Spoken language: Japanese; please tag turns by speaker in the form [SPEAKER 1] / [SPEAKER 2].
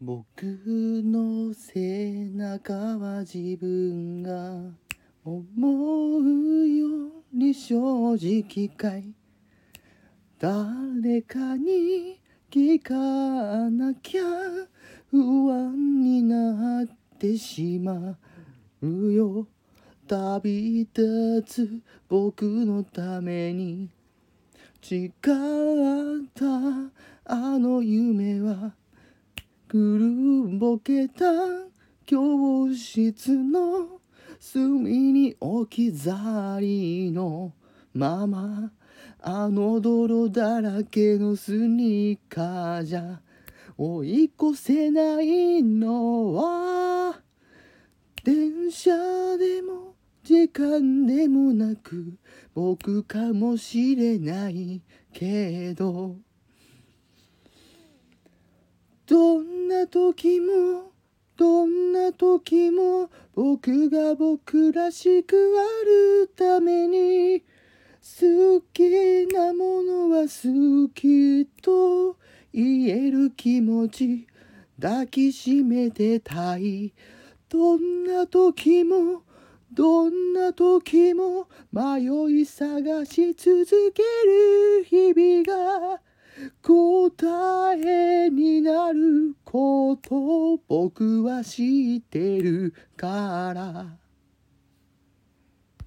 [SPEAKER 1] 僕の背中は自分が思うより正直かい。誰かに聞かなきゃ不安になってしまうよ。旅立つ僕のために。誓ったあの夢はくるぼけた教室の隅に置き去りのままあの泥だらけのスニーカーじゃ追い越せないのは電車でも時間でもなく僕かもしれないけどどんな時もどんな時も僕が僕らしくあるために好きなものは好きと言える気持ち抱きしめてたい。どんな時もどんな時も迷い探し続ける日々が答えこと僕は知ってるから。